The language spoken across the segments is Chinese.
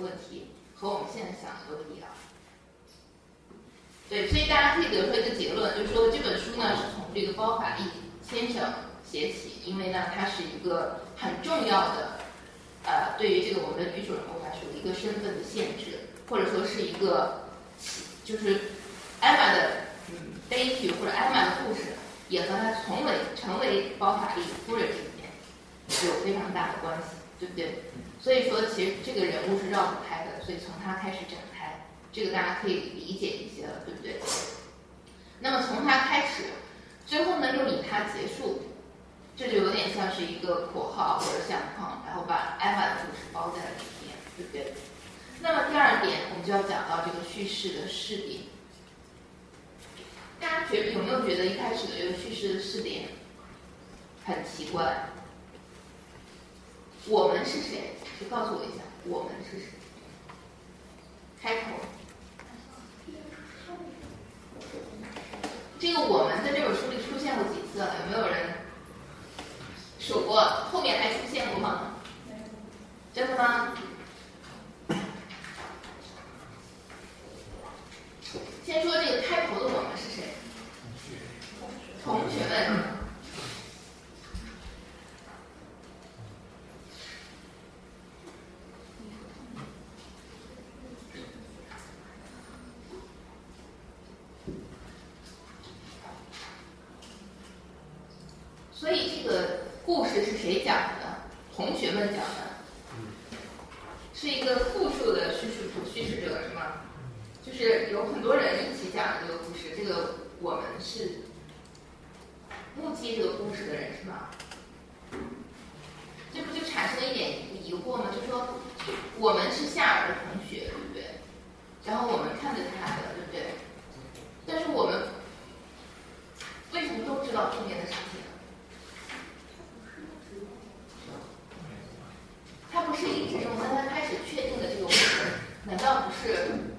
问题和我们现在想的都不一样。对，所以大家可以得出一个结论，就是说这本书呢是从这个包法利先生写起，因为呢他是一个很重要的，呃，对于这个我们的女主人公来说一个身份的限制，或者说是一个，就是艾玛的嗯悲剧或者艾玛的故事，也和他从为成为包法利夫人之间有非常大的关系，对不对？所以说其实这个人物是绕不开的，所以从他开始展开，这个大家可以理解一些了，对不对？那么从他开始，最后呢又以他结束，这就有点像是一个括号或者相框，然后把艾玛的故事包在了里面，对不对？那么第二点，我们就要讲到这个叙事的视点。大家觉有没有觉得一开始的这个叙事的视点很奇怪？我们是谁？谁告诉我一下，我们是谁？开头，这个我们在这本书里出现过几次了？有没有人数过？后面还出现过吗？真的吗？先说这个开头的我们是谁？同学们。所以这个故事是谁讲的？同学们讲的，是一个复数的叙事主叙事者是吗？就是有很多人一起讲这个故事，这个我们是目击这个故事的人是吗？这不就产生了一点疑惑吗？就说我们是夏尔的同学，对不对？然后我们看着他的，对不对？但是我们为什么都知道后面的事情？他不是一直用，但他开始确定的这个，难道不是？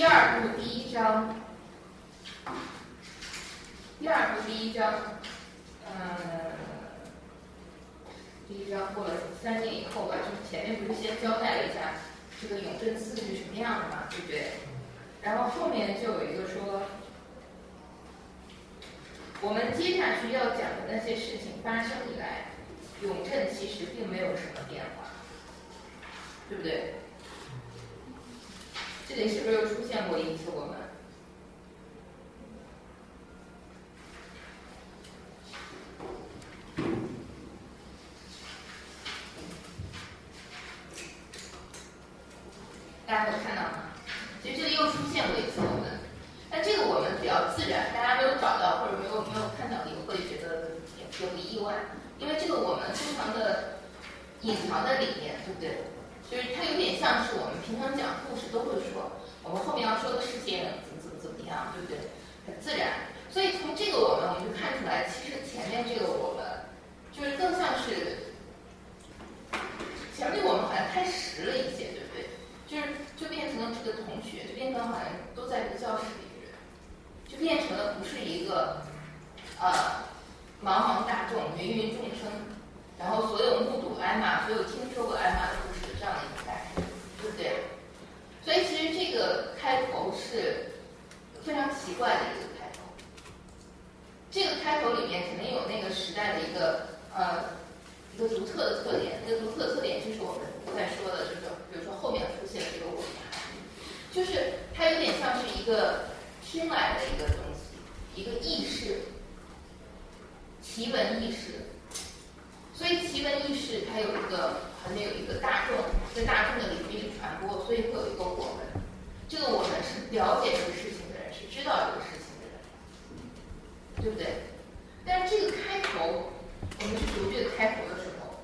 第二部第一章，第二部第一章，嗯，第一章过了三年以后吧，就是前面不是先交代了一下这个永镇寺是什么样的嘛，对不对？然后后面就有一个说，我们接下去要讲的那些事情发生以来，永镇其实并没有什么变化。对不对？这里是不是又出现过一次我们？大家有看到吗？其实这里又出现过一次我们，那这个我们比较自然，大家没有找到或者没有没有看到，也会觉得也不意外，因为这个我们非常的隐藏在里面，对不对？就是它有点像是我们平常讲故事都会说，我们后面要说的事情怎么怎么怎么样，对不对？很自然。所以从这个我们我们就看出来，其实前面这个我们就是更像是前面我们好像太实了一些，对不对？就是就变成了这个同学，就变成好像都在这个教室里的人，就变成了不是一个呃茫茫大众、芸芸众生，然后所有目睹艾玛、所有听说过艾玛的故事。这样的一个概念，对不对？所以其实这个开头是非常奇怪的一个开头。这个开头里面肯定有那个时代的一个呃一个独特的特点。那个独特的特点就是我们在说的，就是比如说后面出现的这个我们，就是它有点像是一个听来的一个东西，一个意识，奇闻异事。所以奇闻异事它有一个。还没有一个大众，在大众的领域里传播，所以会有一个我们。这个我们是了解这个事情的人，是知道这个事情的人，对不对？但这个开头，我们去读这个开头的时候，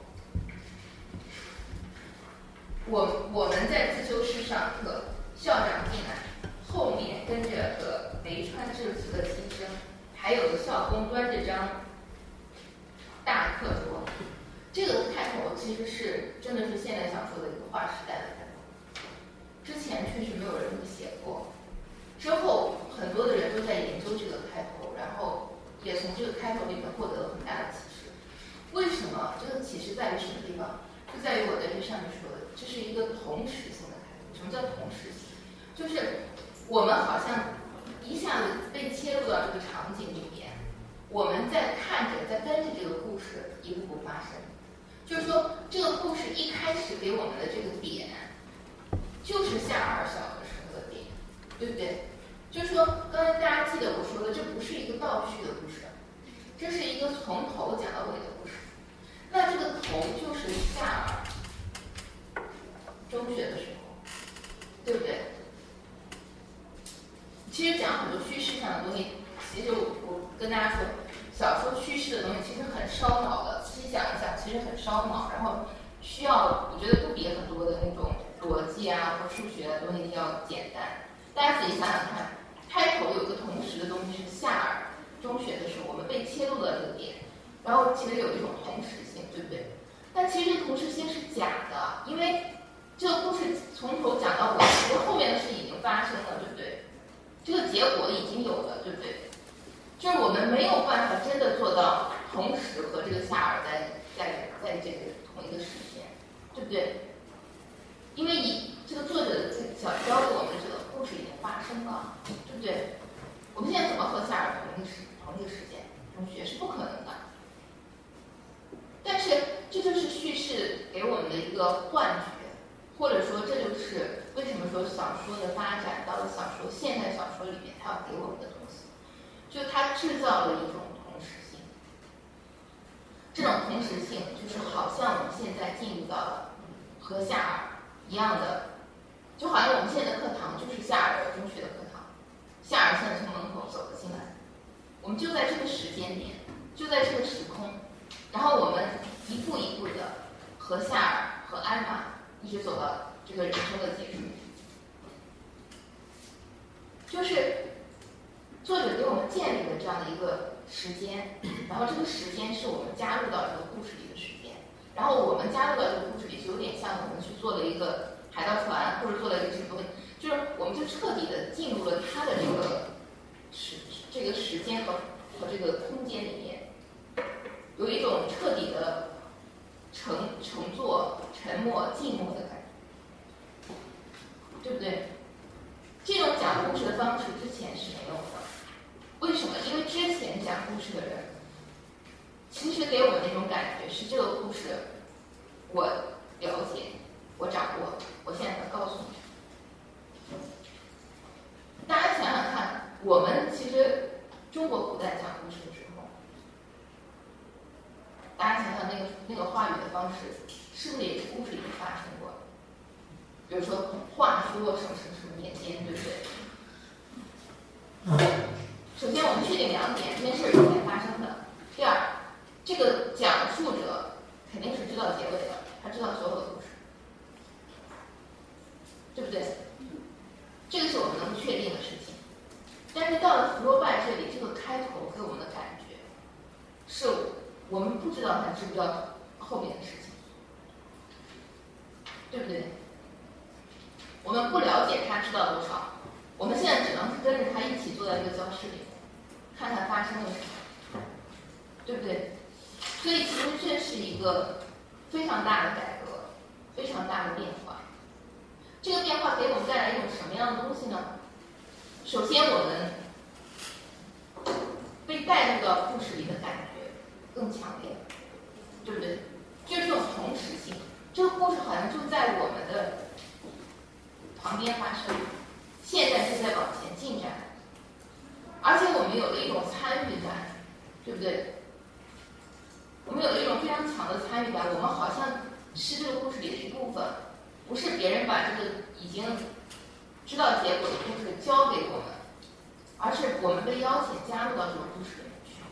我我们在自修室上课，校长进来，后面跟着个没穿制服的新生，还有个校工端着张。这个开头其实是真的是现代小说的一个划时代的开头，之前确实没有人这么写过，之后很多的人都在研究这个开头，然后也从这个开头里面获得了很大的启示。为什么？这个启示在于什么地方？就在于我在这上面说的，这是一个同时性的开头。什么叫同时性？就是我们好像一下子被切入到这个场景里面，我们在看着，在跟着这个故事一步步发生。就是说，这个故事一开始给我们的这个点，就是夏尔小的时候的点，对不对？就是说，刚才大家记得我说的，这不是一个倒叙的故事，这是一个从头讲到尾的故事。那这个头就是夏尔中学的时候，对不对？其实讲很多叙事上的东西，其实我我跟大家说。小说叙事的东西其实很烧脑的，想一想，其实很烧脑，然后需要我觉得不比很多的那种逻辑啊或数学的东西要简单。大家仔细想想看，开头有个同时的东西是夏尔中学的时候，我们被切入了这个点，然后其实有一种同时性，对不对？但其实同时性是假的，因为这个故事从头讲到尾，其实后面的事已经发生了，对不对？这个结果已经有了，对不对？就是我们没有办法真的做到同时和这个夏尔在在在这个同一个时间，对不对？因为以这个作者想教给我们这个故事已经发生了，对不对？我们现在怎么和夏尔同一时同一个时间中学是不可能的。但是这就是叙事给我们的一个幻觉，或者说这就是为什么说小说的发展到了小说现代小说里面，它要给我们的东西。就它制造了一种，这种同时性就是好像我们现在进入到了和夏尔一样的，就好像我们现在的课堂就是夏尔中学的课堂，夏尔现在从门口走了进来，我们就在这个时间点，就在这个时空，然后我们一步一步的和夏尔和艾玛一直走到这个人生的结束，就是。作者给我们建立了这样的一个时间，然后这个时间是我们加入到这个故事里的时间，然后我们加入到这个故事里，就有点像我们去做了一个海盗船，或者做了一个什么东西，就是我们就彻底的进入了他的这个时这个时间和和这个空间里面，有一种彻底的乘乘坐、沉默、静默的感觉，对不对？这种讲故事的方式之前是没有的。为什么？因为之前讲故事的人，其实给我们那种感觉是这个故事我了解，我掌握，我现在能告诉你。大家想想看，我们其实中国古代讲故事的时候，大家想想那个那个话语的方式，是不是也是故事里面发生过？比如说话说什么什么什么年间，对不对？首先，我们确定两点：这件事是才发生的。第二，这个讲述者肯定是知道结尾的，他知道所有的故事，对不对？这个是我们能确定的事情。但是到了福楼拜这里，这个开头给我们的感觉，是我们不知道他知不知道后面的事情，对不对？我们不了解他知道多少。我们现在只能跟着他一起坐在这个教室里，看看发生了什么，对不对？所以其实这是一个非常大的改革，非常大的变化。这个变化给我们带来一种什么样的东西呢？首先，我们被带入到故事里的感觉更强烈，对不对？就是这种同时性，这个故事好像就在我们的旁边发生。现在是在往前进展，而且我们有了一种参与感，对不对？我们有了一种非常强的参与感，我们好像是这个故事里的一部分，不是别人把这个已经知道结果的故事交给我们，而是我们被邀请加入到这个故事里面去，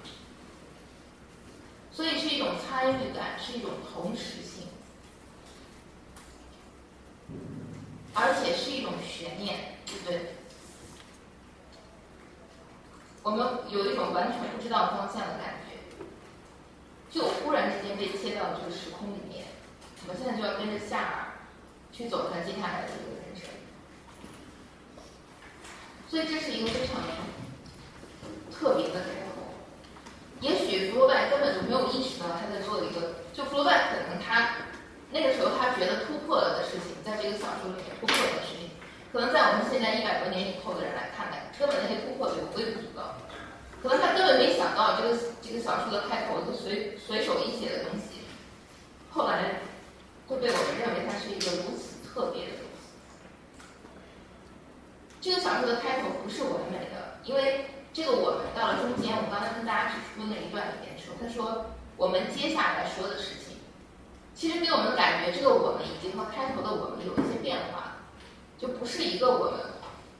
所以是一种参与感，是一种同时性，而且是一种悬念。对不对？我们有一种完全不知道方向的感觉，就忽然之间被切到这个时空里面，我们现在就要跟着夏尔去走他接下来的这个人生，所以这是一个非常特别的开头。也许弗洛拜根本就没有意识到他在做一个，就弗洛拜可能他那个时候他觉得突破了的事情，在这个小说里面突破了的事情。可能在我们现在一百多年以后的人来看来，根本那些突破就微不足道。可能他根本没想到这个这个小说的开头，就随随手一写的东西，后来会被我们认为它是一个如此特别的东西。这个小说的开头不是完美的，因为这个我们到了中间，我刚才跟大家指出那一段里面说，他说我们接下来说的事情，其实给我们感觉，这个我们已经和开头的我们有一些变化。就不是一个我们，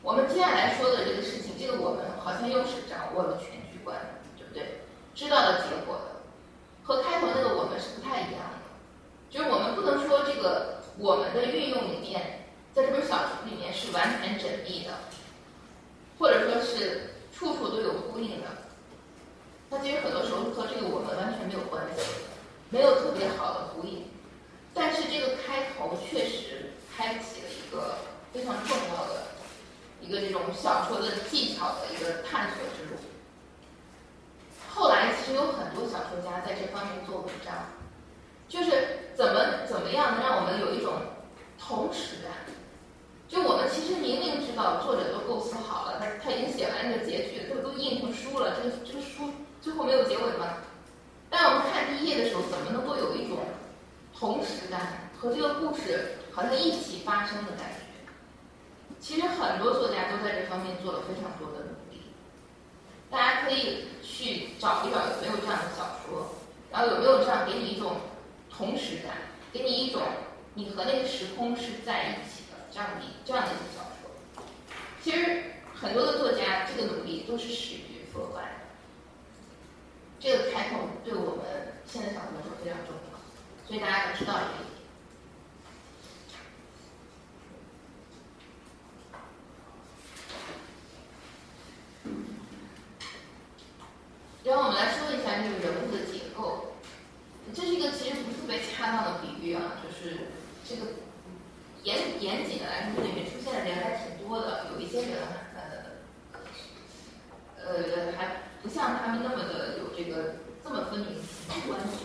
我们接下来说的这个事情，这个我们好像又是掌握了全局观，对不对？知道了结果的，和开头那个我们是不太一样的。就是我们不能说这个我们的运用里面，在这本小说里面是完全缜密的，或者说是处处都有呼应的。它其实很多时候和这个我们完全没有关系，没有特别好的呼应。但是这个开头确实开启了一个。非常重要的一个这种小说的技巧的一个探索之路。后来其实有很多小说家在这方面做文章，就是怎么怎么样能让我们有一种同时感。就我们其实明明知道作者都构思好了，他他已经写完这个结局，都都印成书了，这个这个书最后没有结尾吗？但我们看第一页的时候，怎么能够有一种同时感和这个故事好像一起发生的感觉？其实很多作家都在这方面做了非常多的努力，大家可以去找一找有没有这样的小说，然后有没有这样给你一种同时感，给你一种你和那个时空是在一起的这样的这样的一些小说。其实很多的作家这个努力都是始于佛观，这个开头对我们现在小说来说非常重要，所以大家要知道这个。然后我们来说一下这个人物的结构，这是一个其实不是特别恰当的比喻啊，就是这个严严谨的来说，这里面出现的人还挺多的，有一些人呃呃还不像他们那么的有这个这么分明关系。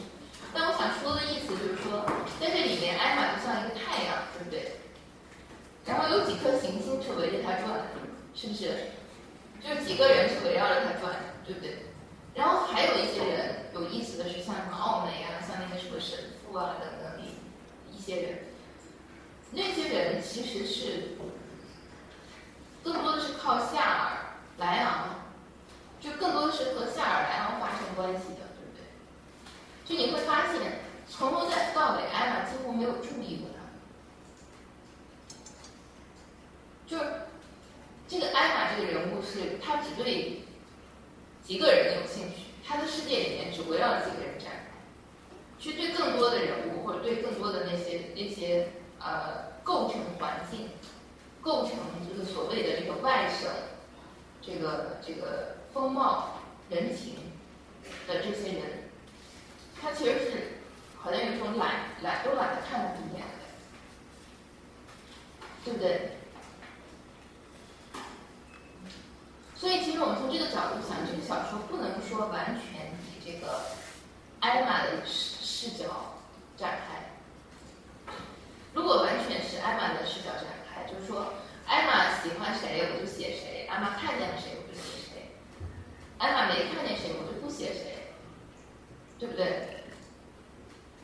但我想说的意思就是说，在这里面，艾玛就像一个太阳，对不对？然后有几颗行星是围着它转，是不是？就是几个人是围绕着它转，对不对？然后还有一些人有意思的是，像什么奥美啊，像那个什么神父啊等等一些人，那些人其实是更多的是靠夏尔莱昂，就更多的是和夏尔莱昂发生关系的，对不对？就你会发现，从头再到尾，艾玛几乎没有注意过他。就是这个艾玛这个人物是，他只对几个人有兴趣，他的世界里面只围绕几个人展开，去对更多的人物或者对更多的那些那些呃构成环境、构成这个所谓的这个外省这个这个风貌人情的这些人，他其实是好像有一种懒懒都懒得看他一眼，对不对？所以，其实我们从这个角度想，这个小说不能说完全以这个艾玛的视视角展开。如果完全是艾玛的视角展开，就是说，艾玛喜欢谁我就写谁，艾玛看见了谁我就写谁，艾玛没看见谁我就不写谁，对不对？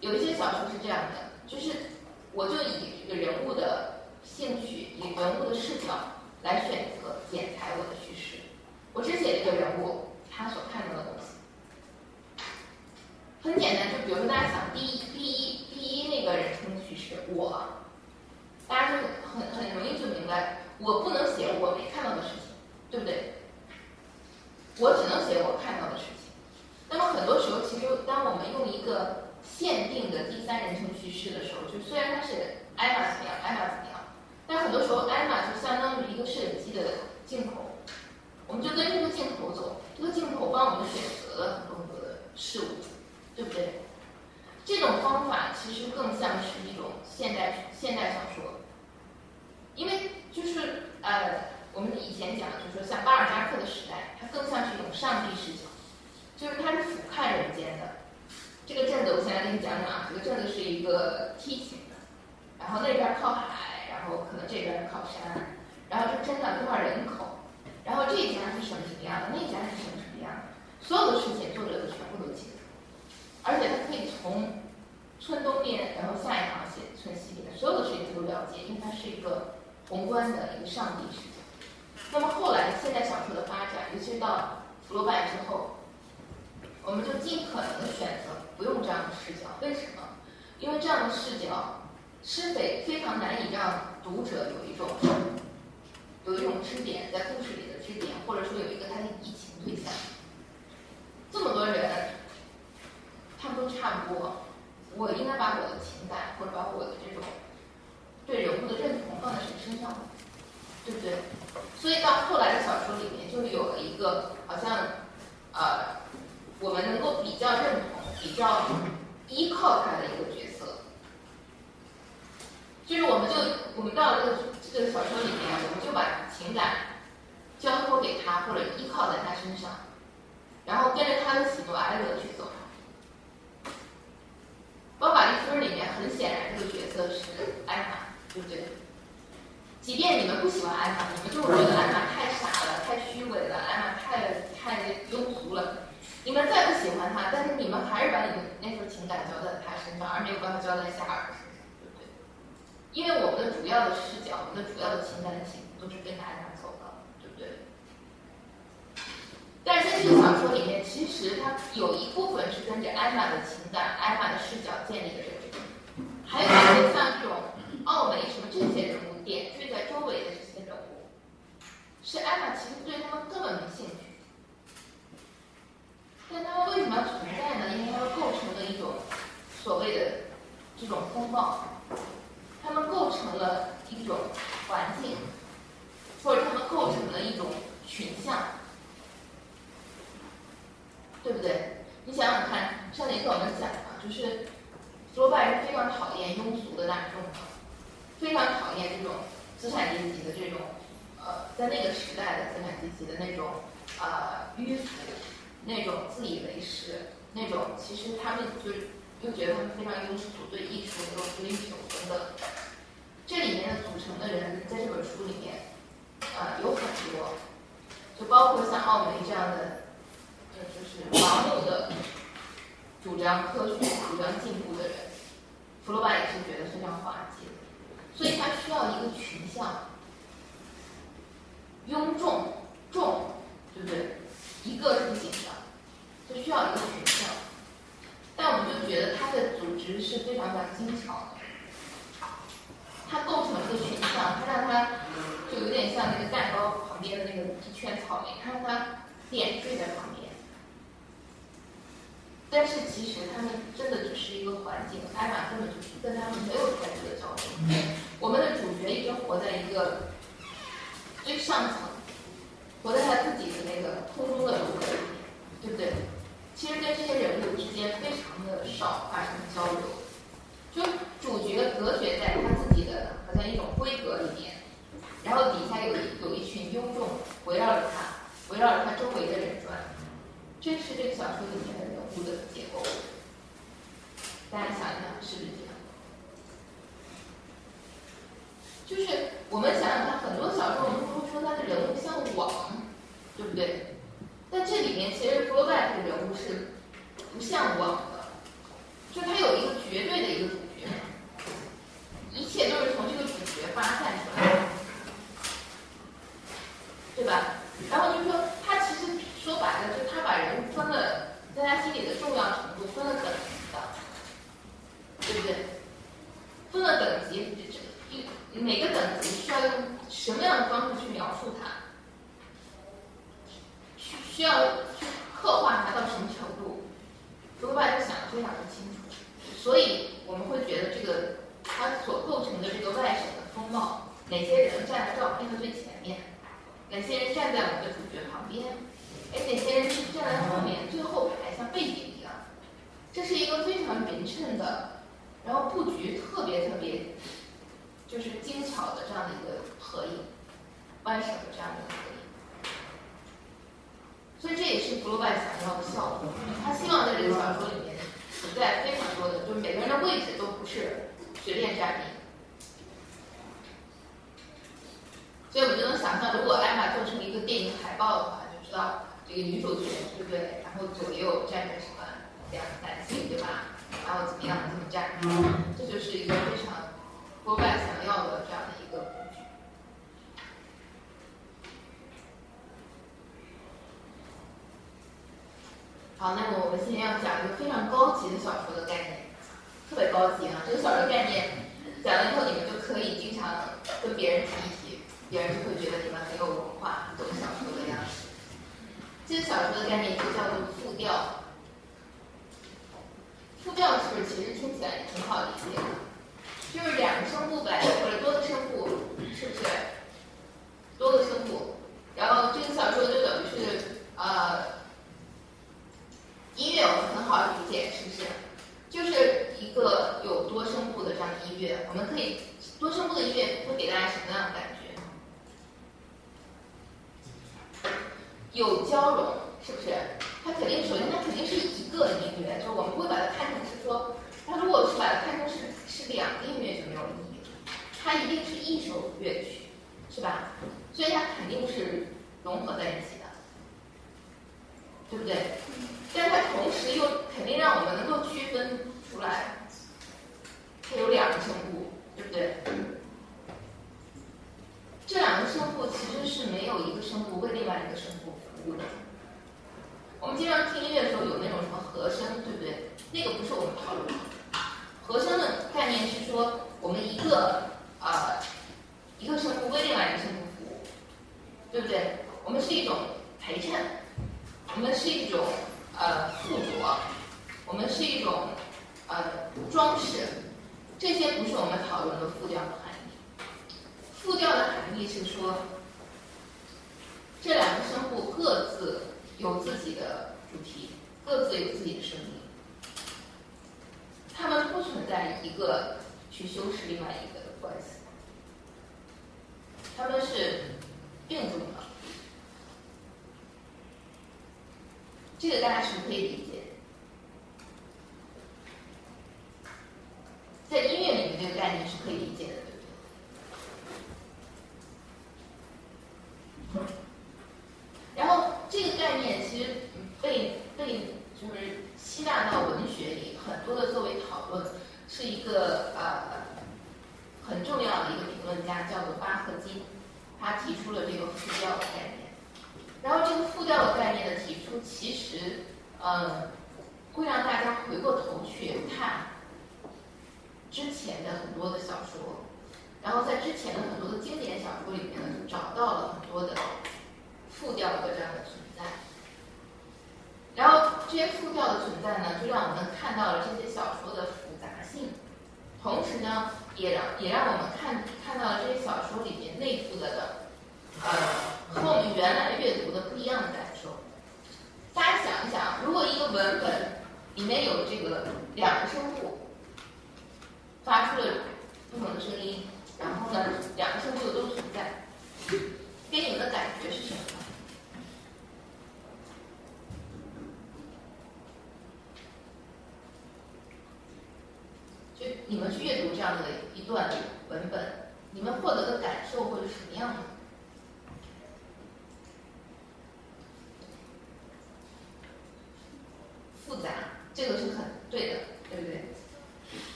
有一些小说是这样的，就是我就以这个人物的兴趣，以人物的视角来选择。我只写这个人物他所看到的东西，很简单。就比如说，大家想第一、第一、第一那个人称叙事，我，大家就很很容易就明白，我不能写我没看到的事情，对不对？我只能写我看到的事情。那么很多时候，其实当我们用一个限定的第三人称叙事的时候，就虽然它是艾玛怎么样，艾玛怎么样，但很多时候艾玛就相当于一个摄影机的镜头。我们就跟这个镜头走，这个镜头帮我们选择了很多很多的事物，对不对？这种方法其实更像是一种现代现代小说，因为就是呃，我们以前讲，就是说像巴尔扎克的时代，它更像是一种上帝视角，就是它是俯瞰人间的。这个镇子，我先来给你讲讲啊，这个镇子是一个梯形的，然后那边靠海，然后可能这边靠山，然后这镇上多少人口？然后这一家是什么什么样的，那一家是什么什么样的，所有的事情作者都全部都记得，而且他可以从村东边，然后下一行写村西边，所有的事情他都了解，因为他是一个宏观的一个上帝视角。那么后来现代小说的发展，尤其是到福楼拜之后，我们就尽可能的选择不用这样的视角，为什么？因为这样的视角是非非常难以让读者有一种有一种支点在故事里。点，或者说有一个他的移情对象，这么多人，他们都差不多，我应该把我的情感或者把我的这种对人物的认同放在谁身上，对不对？所以到后来的小说里面，就有了一个好像，呃，我们能够比较认同、比较依靠他的一个角色，就是我们就我们到了这个这个小说里面，把情感。交托给他，或者依靠在他身上，然后跟着他的喜怒哀乐去走。《包法利夫人》里面很显然这个角色是艾玛，对不对？即便你们不喜欢艾玛，你们就是觉得艾玛太傻了、太虚伪了、艾玛太太庸俗了，你们再不喜欢他，但是你们还是把你们那份情感交在他身上，而没有办法交在夏尔身上，对不对？因为我们的主要的视角，我们的主要的情感的都是跟着艾玛。但是在这个小说里面，其实它有一部分是跟着艾玛的情感、艾玛的视角建立的这个，还有一些像这种奥梅什么这些人物点缀在周围的这些人物，是艾玛其实对他们根本没兴趣，但他们为什么要存在呢？因为他们构成了一种所谓的这种风貌，他们构成了一种环境，或者他们构成了一种群像。对不对？你想想看，上节课我们讲了，就是罗拜是非常讨厌庸俗的大众的，非常讨厌这种资产阶级的这种，呃，在那个时代的资产阶级的那种啊迂腐，那种自以为是，那种其实他们就又觉得他们非常庸俗，对艺术没有追求等等。这里面的组成的人在这本书里面，呃，有很多，就包括像奥美这样的，呃，就是盲目的主张科学、主张进步的人，弗洛巴也是觉得非常滑稽，所以他需要一个群像，拥众众，对不对？一个不行的，就需要一个群像，但我们就觉得他的组织是非常非常精巧的，他构成一个群像，他让他。就有点像那个蛋糕旁边的那个一圈草莓，它让它点缀在旁边。但是其实他们真的只是一个环境，艾玛根本就是跟他们没有太多的交流。我们的主角一直活在一个最上层，活在他自己的那个空中的楼阁里面，对不对？其实跟这些人物之间非常的少发生交流，就主角隔绝在他自己的好像一种规格里面，然后底下有有一群庸众围绕着他，围绕着他周围的人转。这是这个小说里面的人物的结构，大家想一想是不是这样？就是我们想想看，很多小说我们会说他的人物像网，对不对？但这里面其实弗洛拜这个人物是不像网的，就他有一个绝对的一个主角，一切都是从这个主角发散出来的，对吧？然后就是说他其实。说白了，就他把人分了，在他心里的重要程度分了等级的，对不对？分了等级，这这一每个等级需要用什么样的方式去描述它？需需要去刻画它到什么程度？罗伯特想的非常的清楚，所以我们会觉得这个它所构成的这个外省的风貌，哪些人站在照片的最前面，哪些人站在我们的主角旁边？哎，哪些人是站在后面最后排，像背景一样？这是一个非常匀称的，然后布局特别特别，就是精巧的这样的一个合影，弯手的这样的一个合影。所以这也是弗洛拜想要的效果。他希望在这个小说里面存在非常多的，就每个人的位置都不是随便站立。所以我们就能想象，如果艾玛做成一个电影海报的话，就知道。这个女主角对不对？然后左右站着什么两男性对吧？然后怎么样怎么站？这就是一个非常国外想要的这样的一个。好，那么我们今天要讲一个非常高级的小说的概念，特别高级啊！这个小说概念讲了以后，你们就可以经常跟别人提一提，别人就会觉得你们很有文化，懂小说的样子。这个小说的概念就叫做复调。复调是不是其实听起来也挺好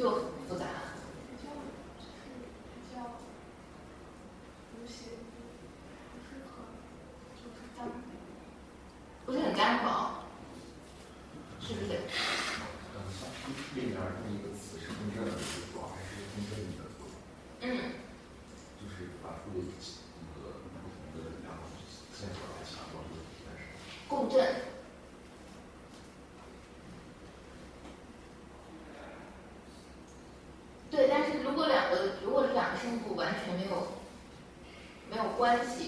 쭉 关系。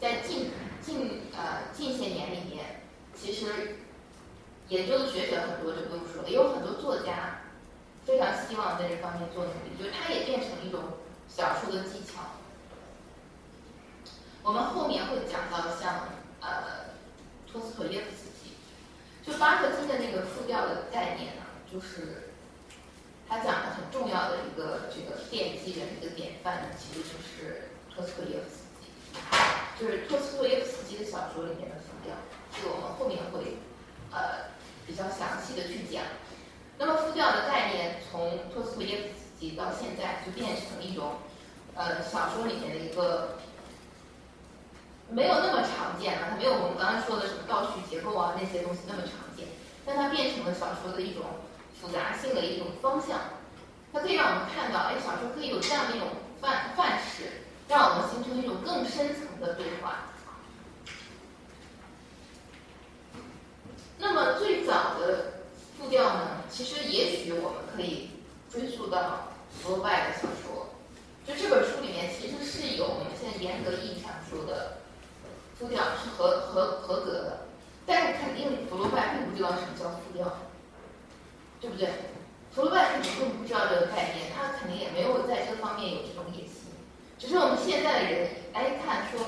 在近近呃近些年里面，其实研究的学者很多就不用说了，也有很多作家非常希望在这方面做努力，就是它也变成一种小说的技巧。我们后面会讲到像呃托斯妥耶夫斯基，就巴赫金的那个复调的概念呢、就是。他讲的很重要的一个这个奠基人一个典范呢，其实就是托斯妥耶夫斯就是托斯托耶夫斯基的小说里面的复调，这个我们后面会呃比较详细的去讲。那么复调的概念从托斯托耶夫斯基到现在就变成一种呃小说里面的一个没有那么常见了，它没有我们刚刚说的什么倒叙结构啊那些东西那么常见，但它变成了小说的一种复杂性的一种方向，它可以让我们看到，哎，小说可以有这样的一种范范式，让我们形成一种更深层的对话。那么最早的复调呢，其实也许我们可以追溯到弗洛拜的小说，就这本书里面其实是有我们现在严格意义上说的复调是合合合格的，但是肯定弗洛拜并不知道什么叫复调，对不对？弗洛拜肯定并不知道这个概念，他肯定也没有在这方面有这种野心，只是我们现在的人来看说，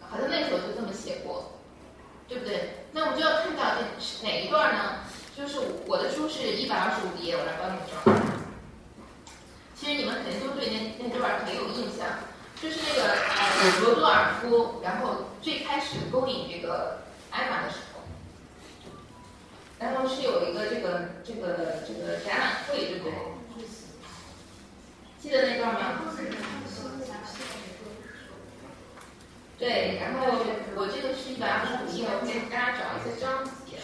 好像那时候就这么写过。对不对？那我们就要看到这是哪一段呢？就是我的书是一百二十五页，我来帮你们找。其实你们肯定都对那那段很有印象，就是那个呃罗多尔夫，然后最开始勾引这个艾玛的时候，然后是有一个这个这个这个展览会，对不对？记得那段吗？对，然后我这个是一百二十五页，我给大家找一些章节。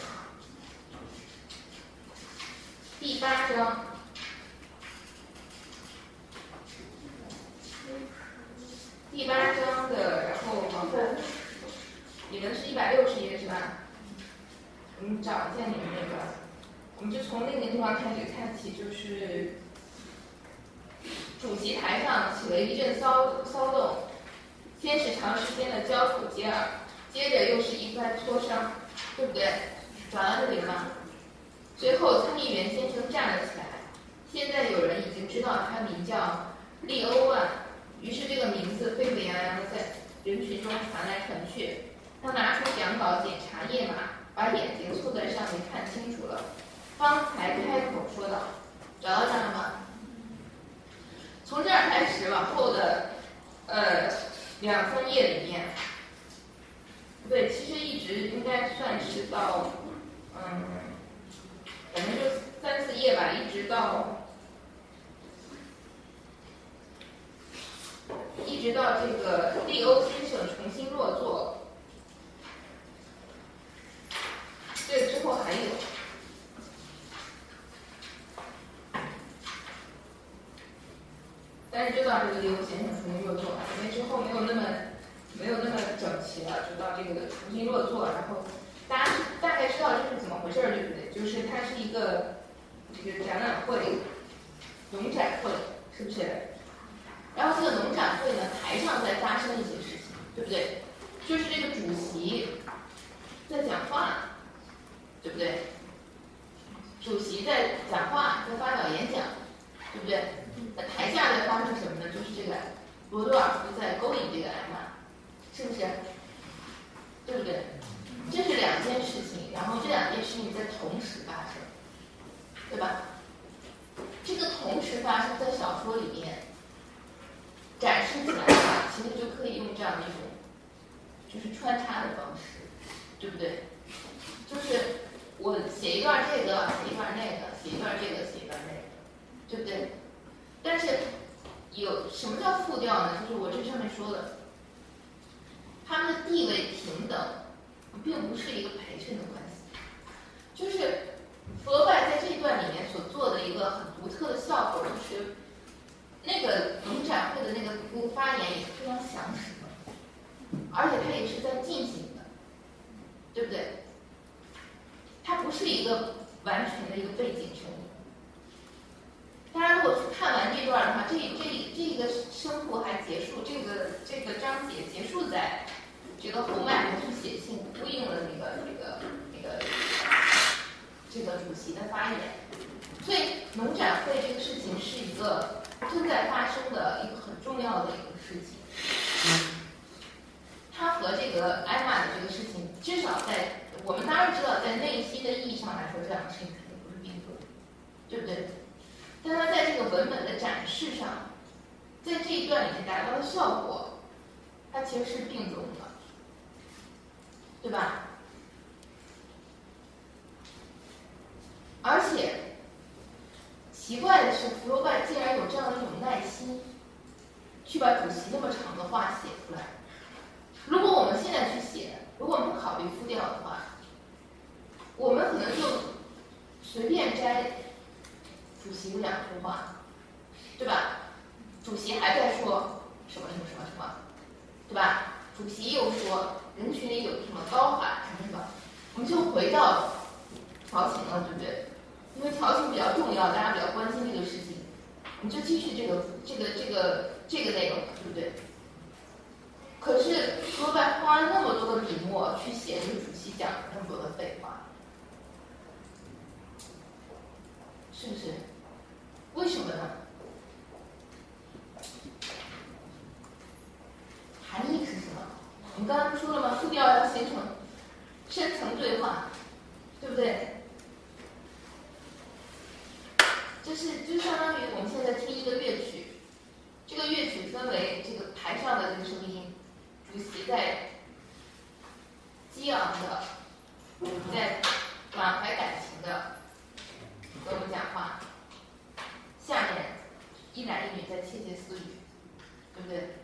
第八章，第八章的，然后往后，你们是一百六十页是吧？我们找一下你们那个，我们就从那个地方开始看起，就是主席台上起了一阵骚骚动。先是长时间的交头接耳，接着又是一番磋商，对不对？找到这里了吗？随后参议员先生站了起来。现在有人已经知道他名叫利欧万，于是这个名字沸沸扬扬的在人群中传来传去。他拿出讲稿检查页码，把眼睛凑在上面看清楚了，方才开口说道：“找到这了吗？”从这儿开始往后的，呃。两三页里面，对，其实一直应该算是到，嗯，反正就三四页吧，一直到，一直到这个利欧先生重新落座，这之后还有。但是就到这个地步先生重新落座了，因为之后没有那么没有那么整齐了，就到这个重新落座，然后大家大概知道这是怎么回事儿，对不对？就是它是一个这个展览会，农展会，是不是？然后这个农展会呢，台上在发生一些事情，对不对？就是这个主席在讲话，对不对？主席在讲话，在发表演讲，对不对？那台下在发生什么呢？就是这个罗多尔夫在勾引这个艾玛，是不是？对不对？这是两件事情，然后这两件事情在同时发生，对吧？这个同时发生在小说里面展示起来的话，其实就可以用这样的一种，就是穿插的方式，对不对？就是我写一段这个，写一段那个，写一段这个，写一段那个，对不对？但是有什么叫副调呢？就是我这上面说的，他们的地位平等，并不是一个陪衬窃窃私语，对不对？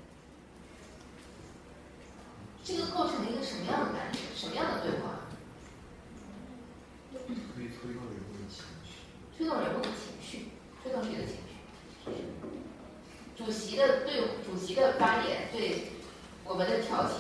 这个构成了一个什么样的感觉？什么样的对话？推动人物的情绪，推动人物的情绪，推动谁的情绪？主席的对主席的发言对我们的调解。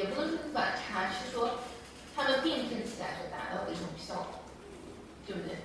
也不能说反差，是说他们辩证起来就达到一种效果，对不对？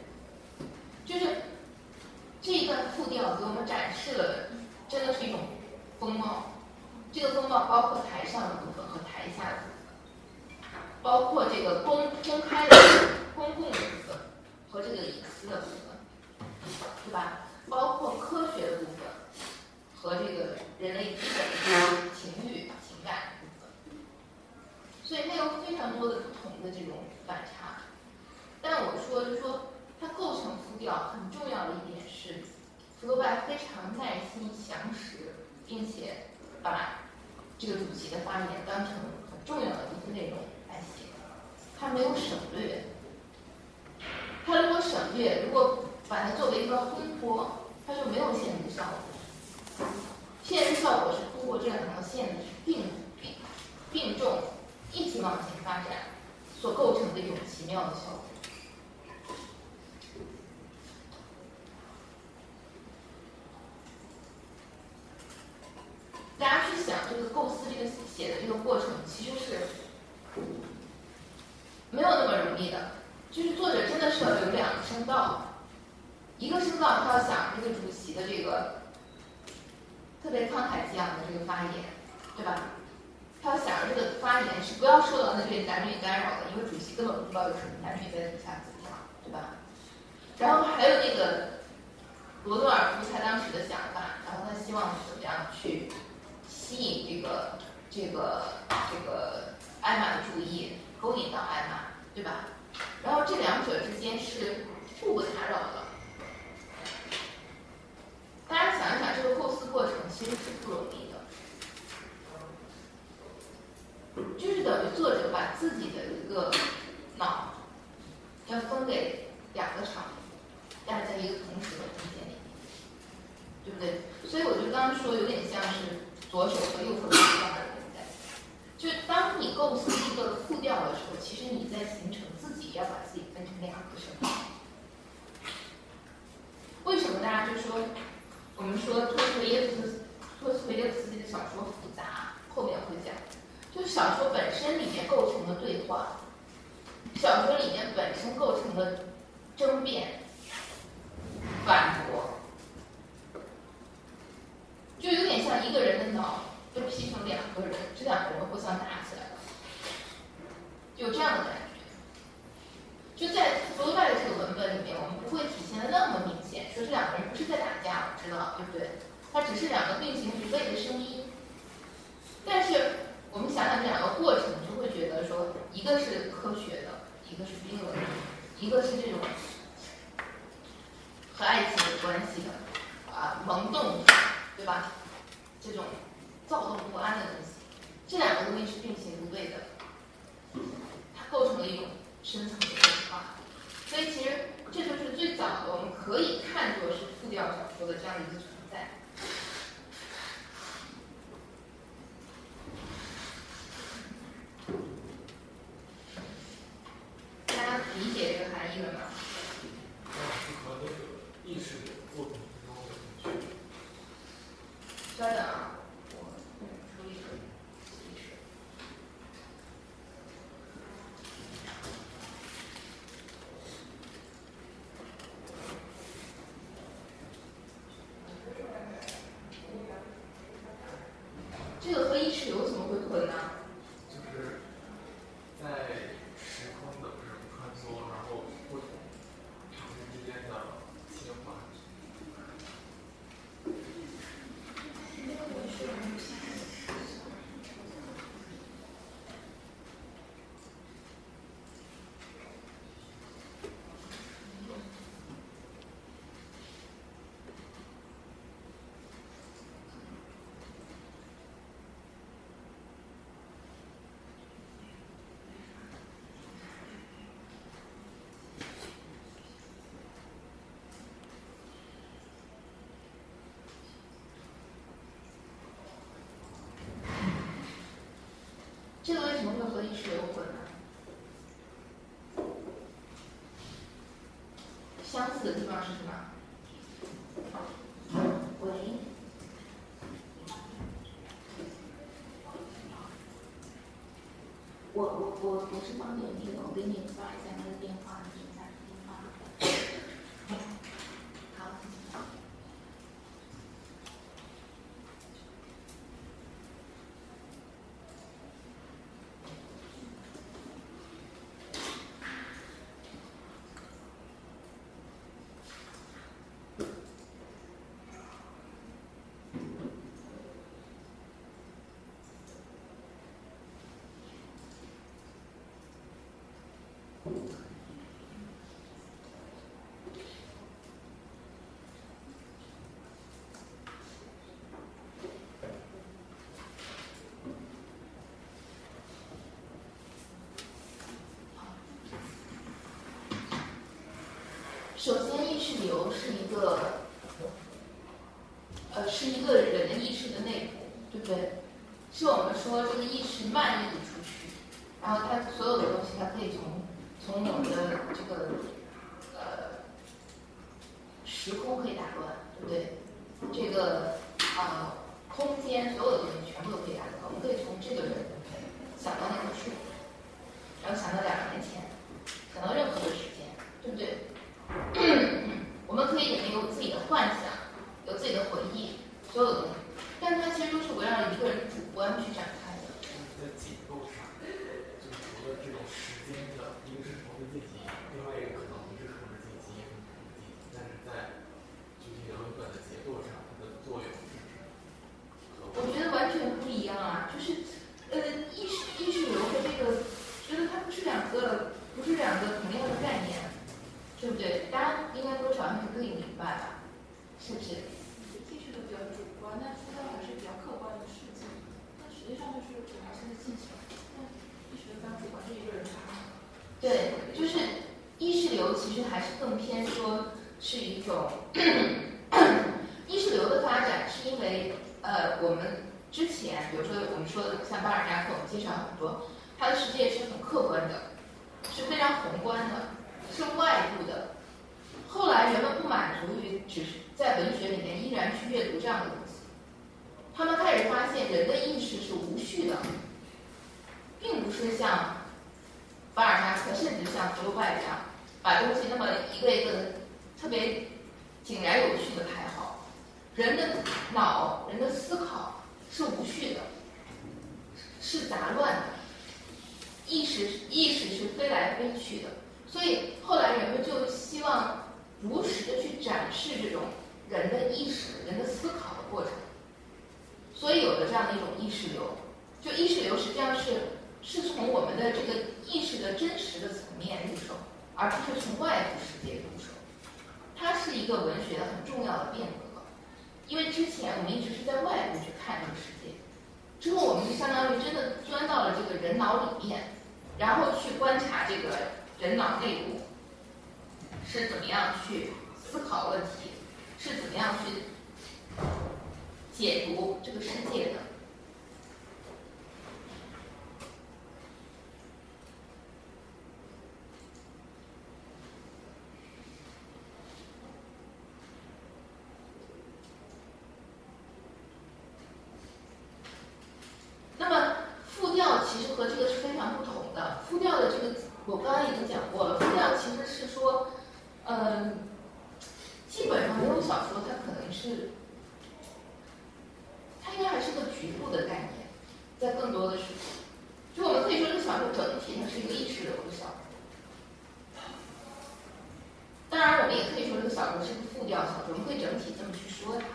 写的这个过程其实你在形成自己要把自己分成两个声道。为什么大家就说我们说托斯维耶夫斯托斯托耶夫斯基的小说复杂，后面会讲。就小说本身里面构成的对话，小说里面本身构成的争辩、反驳，就有点像一个人的脑被劈成两个人，这两个人互相打起来，有这样的感觉。就在弗洛拜的这个文本里面，我们不会体现的那么明显，说这两个人不是在打架，我知道，对不对？它只是两个并行不悖的声音，但是。我们想想这两个过程，就会觉得说，一个是科学的，一个是冰冷的，一个是这种和爱情有关系的啊，萌动，对吧？这种躁动不安的东西，这两个东西是并行不悖的，构成了一种深层的对话。所以其实这就是最早的，我们可以看作是复调小说的这样的一个存在。大家理解这个含义了吗？稍等啊。这个为什么会和历史有关呢？相似的地方是什么？喂，我我我我是方便那个，我给你发一下那个电话，你留下电话。首先，意识流是一个，呃，是一个人的意识的内部，对不对？是我们说这个意识慢溢出去，然后它所有的东西，它可以从从我们的这个呃时空可以打乱，对不对？这个啊空间所有的东西全部都可以打乱。我们可以从这个人想到那棵树，然后想到两年前。个不是两个同样的概念，对不对？大家应该多少还是可以明白吧？是不是？意识的比较主观，但复调还是比较客观的事情。但实际上就是主要是进行，那意识的非常主观，是一个人他。对，就是意识流其实还是更偏说是一种意识流的发展，是因为呃我们之前比如说我们说的像巴尔扎克，我们介绍很多。他的世界是很客观的，是非常宏观的，是外部的。后来人们不满足于只是在文学里面依然去阅读这样的东西，他们开始发现人的意识是无序的，并不是像巴尔扎克甚至像福楼拜这样把东西那么一个一个特别井然有序的排好。人的脑、人的思考是无序的，是杂乱的。意识意识是飞来飞去的，所以后来人们就希望如实的去展示这种人的意识、人的思考的过程，所以有了这样的一种意识流。就意识流实际上是是从我们的这个意识的真实的层面入手，而不是从外部世界入手。它是一个文学的很重要的变革，因为之前我们一直是在外部去看这个世界，之后我们就相当于真的钻到了这个人脑里面。然后去观察这个人脑内部是怎么样去思考问题，是怎么样去解读这个世界的。那么复调其实和这个是非常不同的。复调的这个，我刚刚已经讲过了。复调其实是说，嗯，本上没有小说，它可能是，它应该还是个局部的概念，在更多的时候，就我们可以说这个小说整体它是一个意识流的小说。当然，我们也可以说这个小说是个复调小说，我们可以整体这么去说它。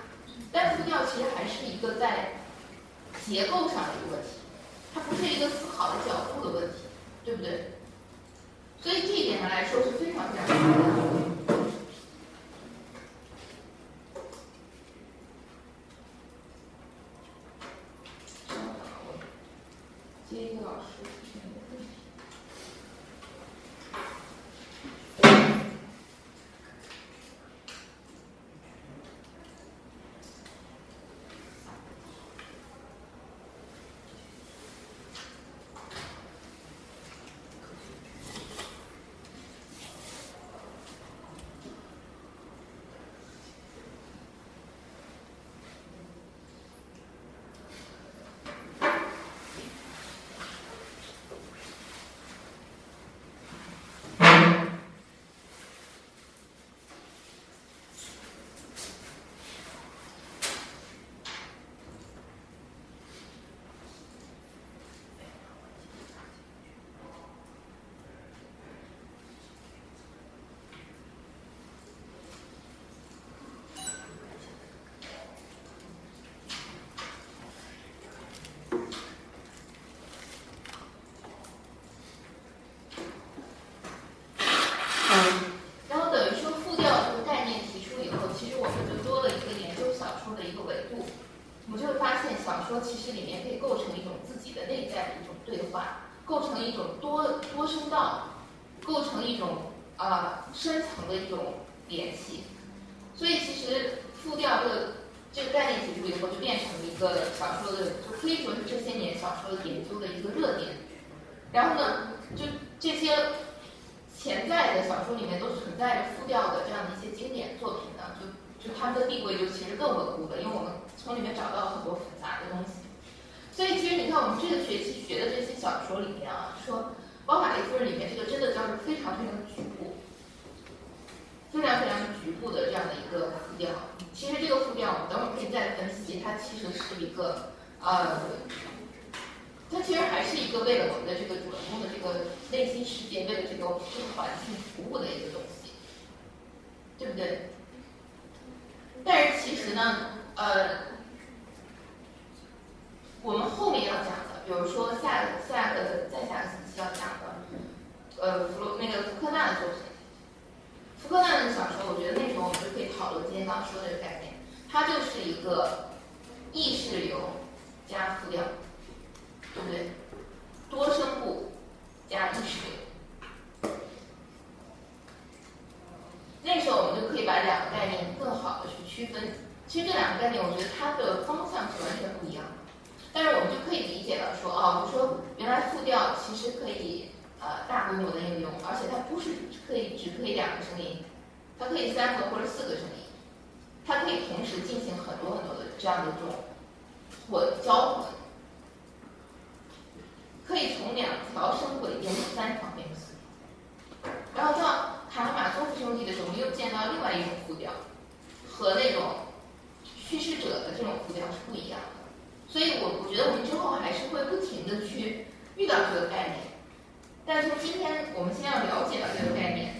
但复调其实还是一个在结构上的一个问题，它不是一个思考的角度的问题。对不对？所以这一点上来说是非常非常重要的。然后呢，就这些潜在的小说里面都存在着复调的这样的一些经典作品呢，就就他们的地位就其实更稳固的，因为我们。从里面找到了很多复杂的东西，所以其实你看我们这个学期学的这些小说里面啊，说《包法利夫人》里面这个真的叫是非常非常局部，非常非常局部的这样的一个复调。其实这个复调我们等会儿可以再分析，它其实是一个呃，它其实还是一个为了我们的这个主人公的这个内心世界，为了这个这个环境服务的一个东西，对不对？但是其实呢，呃。我们后面要讲的，比如说下下个再下个星期要讲的，呃弗洛那个福克纳的作品。福克纳的小说，我觉得那时候我们就可以讨论今天刚说的这个概念，它就是一个意识流加复调，对不对？多声部加意识流。那时候我们就可以把两个概念更好的去区分。其实这两个概念，我觉得它的方向是完全不一样的。但是我们就可以理解到说，哦，就说原来复调其实可以呃大规模的应用，而且它不是可以只可以两个声音，它可以三个或者四个声音，它可以同时进行很多很多的这样的这种混交混，可以从两条声轨变成三条变成四条。然后到卡拉马托夫兄弟的时候，我们又见到另外一种复调，和那种叙事者的这种复调是不一样的。所以我我觉得我们之后还是会不停的去遇到这个概念，但是从今天我们先要了解到这个概念。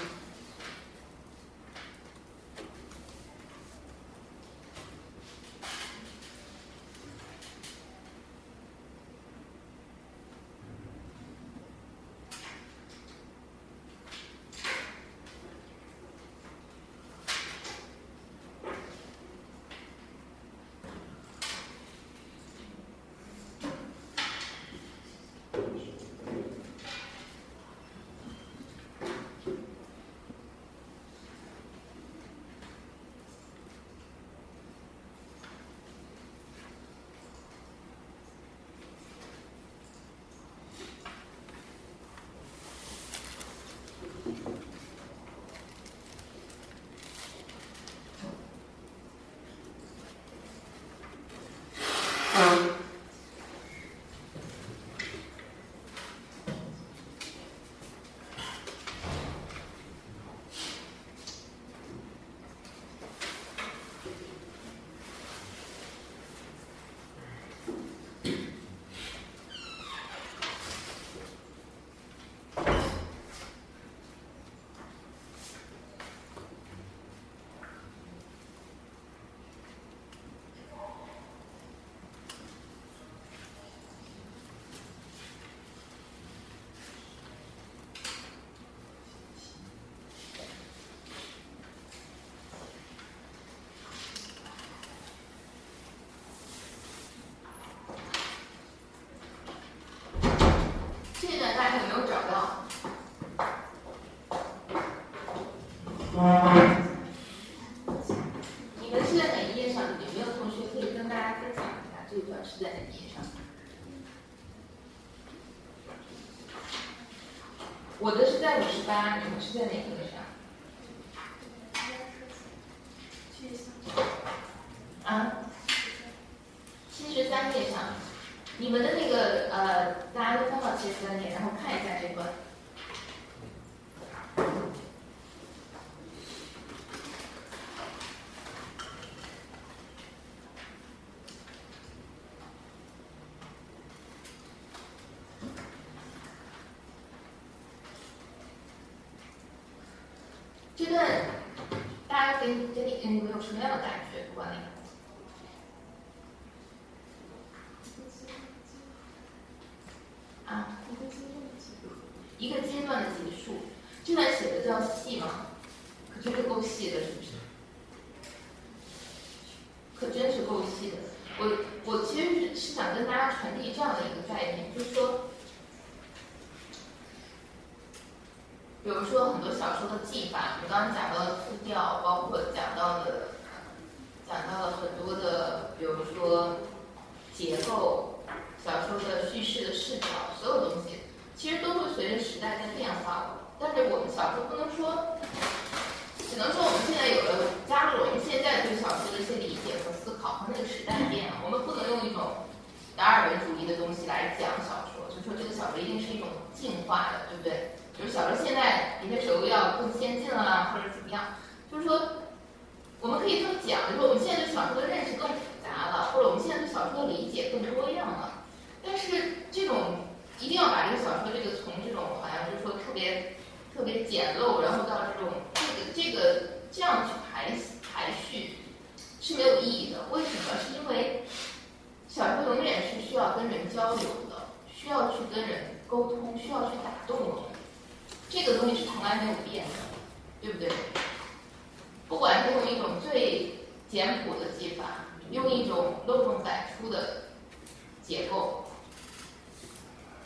我的是在五十八，你们是在哪个上？啊，七十三页上，你们的那个呃，大家都翻到七十三页，然后看一下这段。这段大家给给你你们有什么样的感觉？不管哪个。啊，一个阶段的结束。这段写的叫细吗？可真是够细的，是不是？可真是够细的。我我其实是是想跟大家传递这样的一个概念，就是说，比如说很多小说的技法，我刚刚讲到的复调，包括讲到的讲到了很多的，比如说结构，小说的叙事的视角，所有东西其实都会随着时代在变化。但是我们小时候不能说，只能说我们现在有了加入了我们现在对小说的一些理解和思考和那个时代变了，我们不能用一种达尔文主义的东西来讲小说，就说这个小说一定是一种进化的，对不对？就是小说现在有些时候要更先进了，或者怎么样，就是说我们可以这么讲，就是我们现在对小说的认识更复杂了，或者我们现在对小说的理解更多样了。但是这种一定要把这个小说这个从这种好像就是说特别。特别简陋，然后到这种这个这个这样去排排序是没有意义的。为什么？是因为小说永远是需要跟人交流的，需要去跟人沟通，需要去打动人。这个东西是从来没有变的，对不对？不管是用一种最简朴的技法，用一种漏洞百出的结构，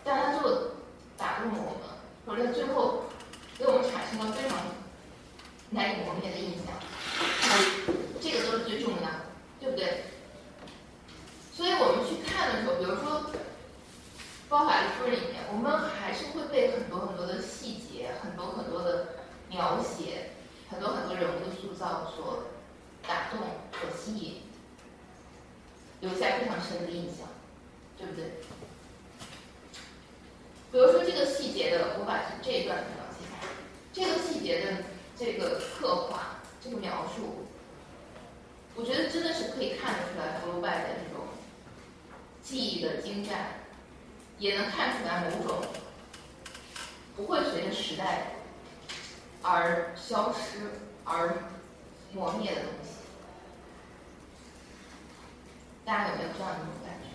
但它就打动了我们，或者最后。给我们产生了非常难以磨灭的印象，这个都是最重要的，对不对？所以我们去看的时候，比如说《包法利夫人》里面，我们还是会被很多很多的细节、很多很多的描写、很多很多人物的塑造所打动、所吸引，留下非常深的印象，对不对？比如说这个细节的，我把这一段给它记下来。这个细节的这个刻画，这个描述，我觉得真的是可以看得出来福楼拜的这种技艺的精湛，也能看出来某种不会随着时代而消失而磨灭的东西。大家有没有这样一种感觉？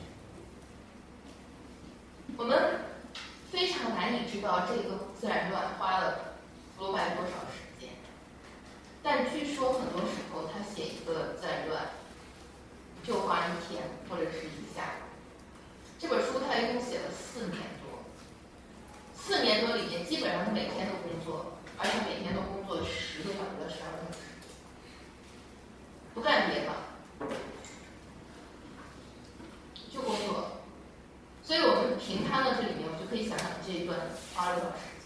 我们非常难以知道这个自然段花了。罗白多少时间？但据说很多时候他写一个自然段就花一天或者是一下。这本书他一共写了四年多，四年多里面基本上是每天都工作，而且每天都工作十个小时到十二个小时，不干别的，就工作。所以我们平摊到这里面，我就可以想想这一段花了多少时间。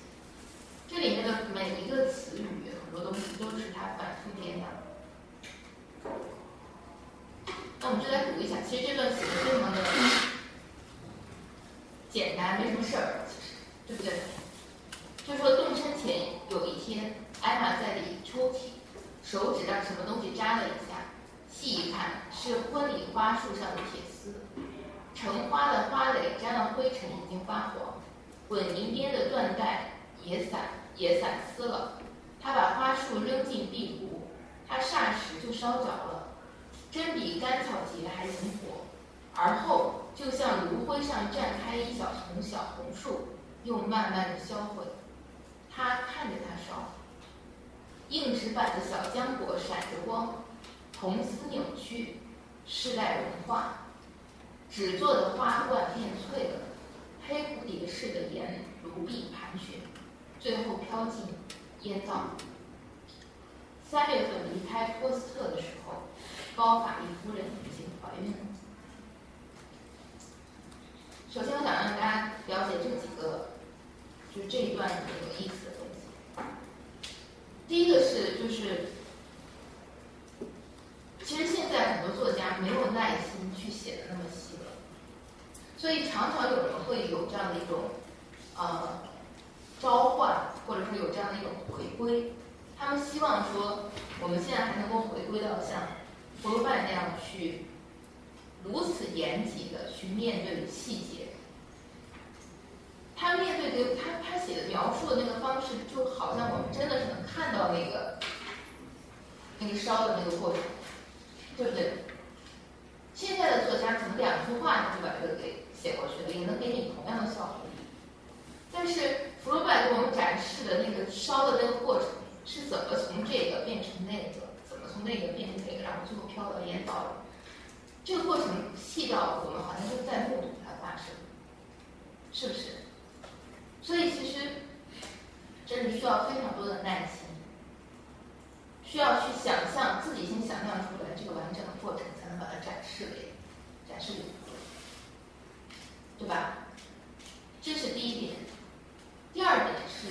这里面的每一个词语，很多东西都是他反复掂量。那我们就来读一下，其实这段写的非常的简单，没什么事儿，其实，对不对？就说动身前有一天，艾玛在理抽屉，手指让什么东西扎了一下，细一看是婚礼花束上的铁丝，成花的花蕾沾了灰尘，已经发黄，滚银边的缎带。也散也散丝了，他把花束扔进壁炉，他霎时就烧着了，真比干草节还引火。而后就像炉灰上绽开一小丛小红树，又慢慢的销毁。他看着它烧，硬纸板的小浆果闪着光，铜丝扭曲，世代融化，纸做的花冠变脆了，黑蝴蝶似的沿炉壁盘旋。最后飘进烟道。三月份离开波斯特的时候，高法利夫人已经怀孕了。首先，我想让大家了解这几个，就是这一段有意思的东西。第一个是，就是其实现在很多作家没有耐心去写的那么细了，所以常常有人会有这样的一种，呃。召唤，或者说有这样的一种回归，他们希望说，我们现在还能够回归到像福楼拜那样去如此严谨的去面对细节。他。面对的他他写的描述的那个方式，就好像我们真的是能看到那个那个烧的那个过程，对不对？现在的作家可能两句话就把这个给写过去了，也能给你同样的效果。但是福楼拜给我们展示的那个烧的那个过程，是怎么从这个变成那个，怎么从那个变成这个，然后最后飘到烟道里，这个过程细到我们好像就在目睹它发生，是不是？所以其实真的需要非常多的耐心，需要去想象自己先想象出来这个完整的过程，才能把它展示给展示给对吧？这是第一点。第二点是，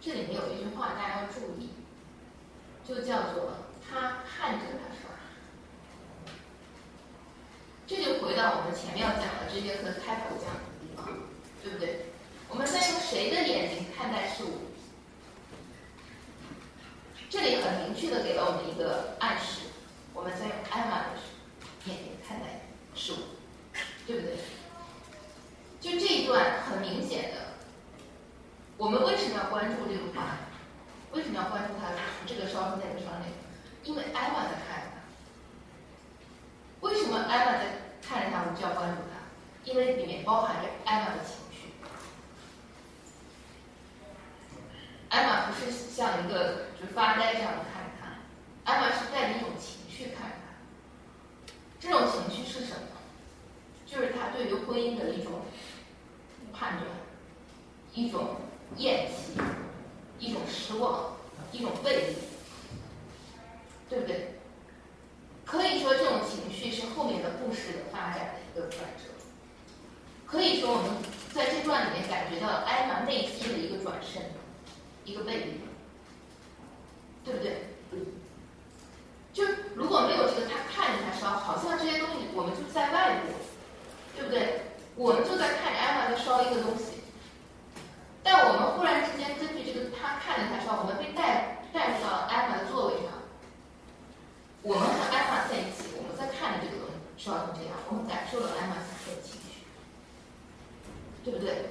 这里面有一句话大家要注意，就叫做“他看着他刷”。这就回到我们前面要讲的这节课开头讲的地方，对不对？我们在用谁的眼睛看待事物？这里很明确的给了我们一个暗示，我们在用艾玛的眼睛看待事物，对不对？就这一段很明显的。我们为什么要关注这个画？为什么要关注它？这个烧成那个烧那个？因为艾玛在看着他。为什么艾玛在看着他？我们就要关注他，因为里面包含着艾玛的情绪。艾玛不是像一个就发呆这样看着他，艾玛是带着一种情绪看着他。这种情绪是什么？就是他对于婚姻的一种判断，一种。厌弃，一种失望，一种背离，对不对？可以说这种情绪是后面的故事的发展的一个转折。可以说我们在这段里面感觉到艾玛内心的一个转身，一个背离，对不对？就如果没有这个，他看着他烧，好像这些东西我们就在外部，对不对？我们就在看着艾玛在烧一个东西。但我们忽然之间根据这个，他看着他烧，我们被带带入到了艾玛的座位上，我们和艾玛在一起，我们在看着这个东西烧成这样，我们感受了艾玛享受的情绪，对不对？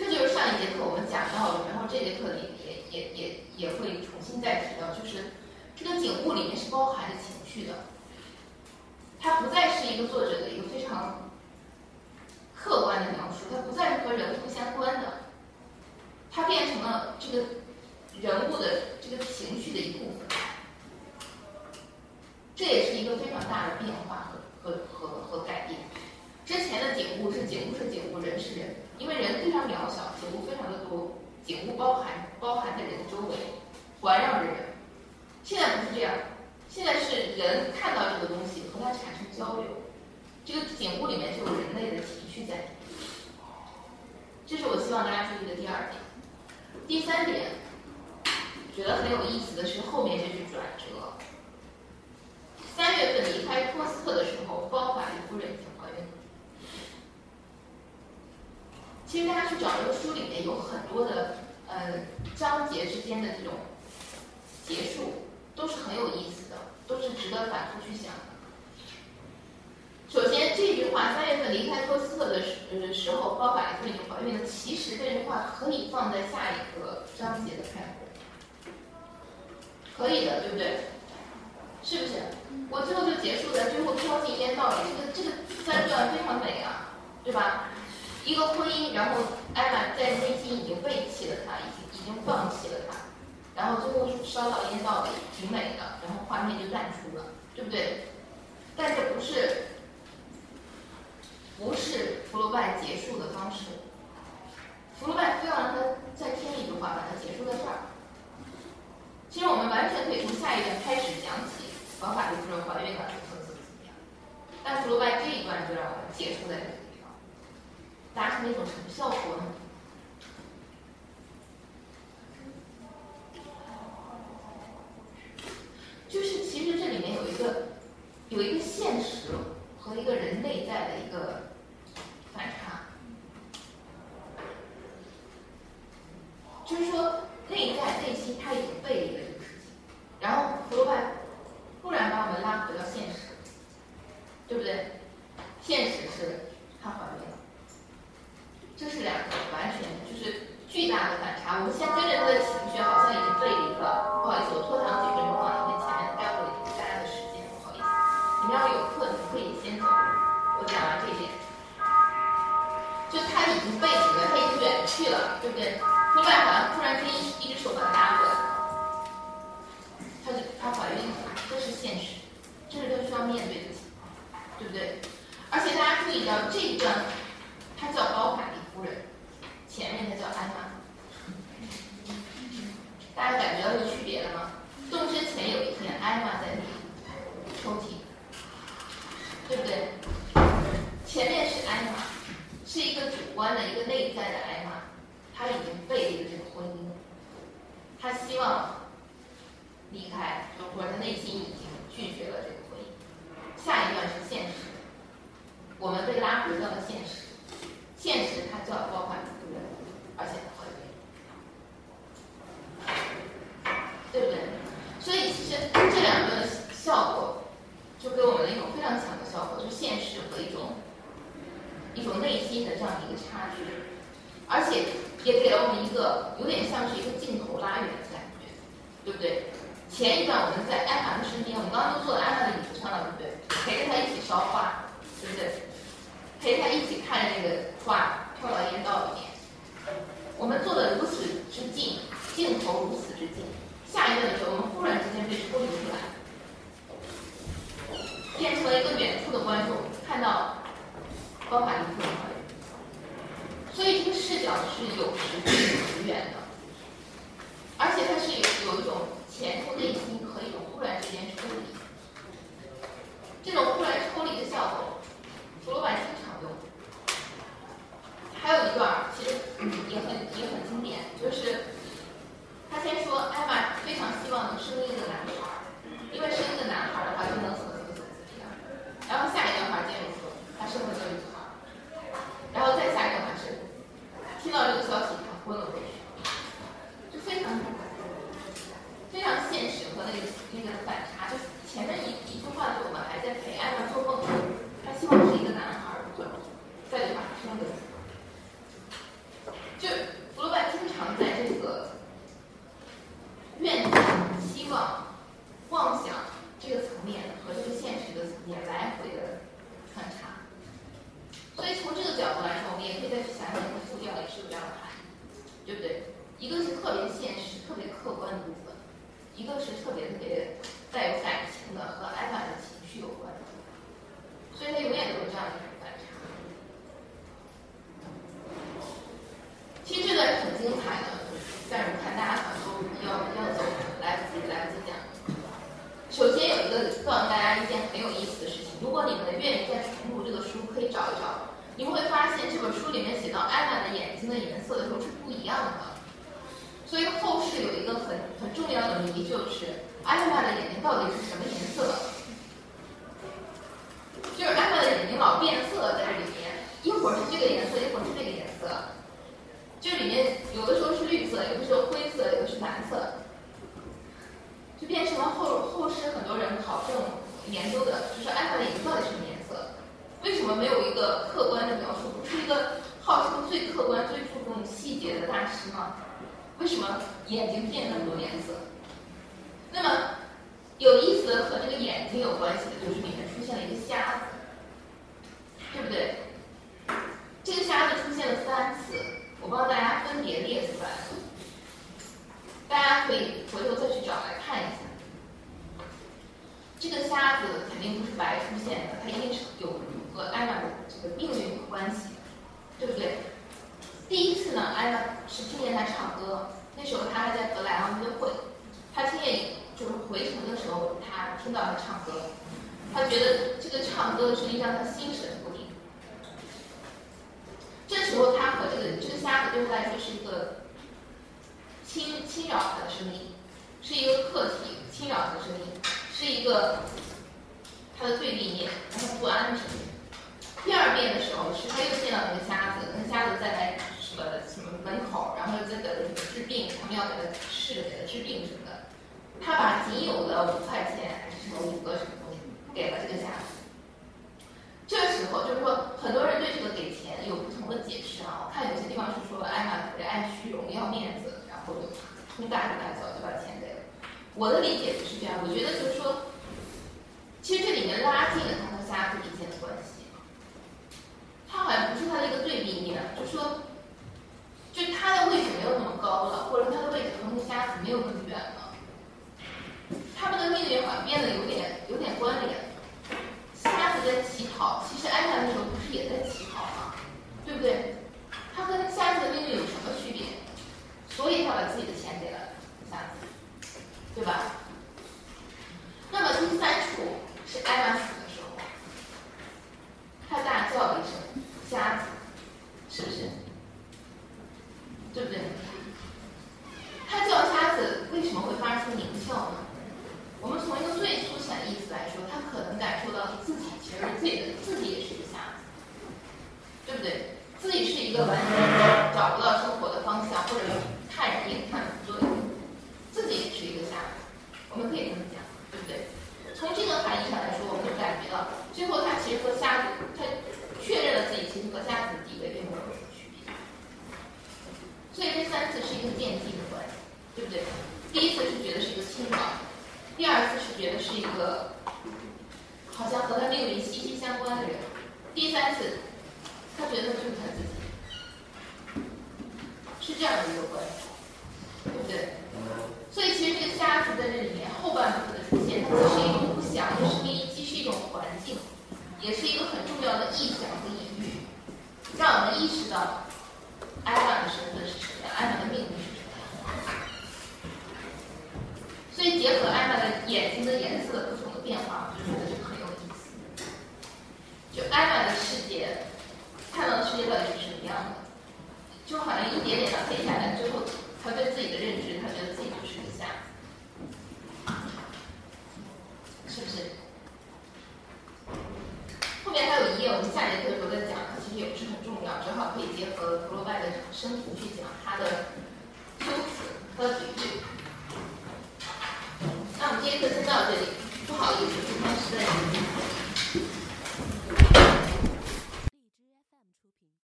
这就是上一节课我们讲到的，然后这节课里也也也也会重新再提到，就是这个景物里面是包含着情绪的，它不再是一个作者的一个非常。客观的描述，它不再是和人物相关的，它变成了这个人物的这个情绪的一部分。这也是一个非常大的变化和和和和改变。之前的景物是景物是景物，人是人，因为人非常渺小，景物非常的多，景物包含包含在人的周围，环绕着人。现在不是这样，现在是人看到这个东西和它产生交流。这个景物里面就有人类的情绪在，这是我希望大家注意的第二点。第三点，觉得很有意思的是后面这句转折。三月份离开托斯特的时候，包法利夫人已经怀孕。其实大家去找这个书里面有很多的呃章节之间的这种结束，都是很有意思的，都是值得反复去想的。首先，这句话三月份离开托斯特的时时候，包法利夫人已经怀孕了。其实这句话可以放在下一个章节的开头，可以的，对不对？是不是？我最后就结束在最后飘进烟道里，这个这个三段非常美啊，对吧？一个婚姻，然后艾玛在内心已经背弃了他，已经已经放弃了他，然后最后烧到烟道里，挺美的，然后画面就淡出了，对不对？但这不是。不是福楼拜结束的方式，福楼拜非要让他再添一句话，把它结束在这儿。其实我们完全可以从下一段开始讲起，王法利夫人怀孕了，怎么怎么怎么样。但福楼拜这一段就让我们结束在这个地方，达成了一种什么效果呢？就是其实这里面有一个有一个现实和一个人内在的一个。反差，就是说内在内心他已经背离了这个事情，然后弗洛拜突然把我们拉回到现实，对不对？现实是这是两个完全就是巨大的反差。我们先跟着他的情绪好像已经背离了不好意思我拖堂几分钟啊因为前面耽误了大家的时间不好意思。你们要有课你们可以先走我讲完这一点。就他已经背离了他已经远去了对不对？另外好像突然间一一只手把他拉过来他就他怀孕了这是现实这是他需要面对的情况对不对？而且大家注意到这一段它叫高反前面的叫安娜，大家感觉到这区别了吗？动身前有。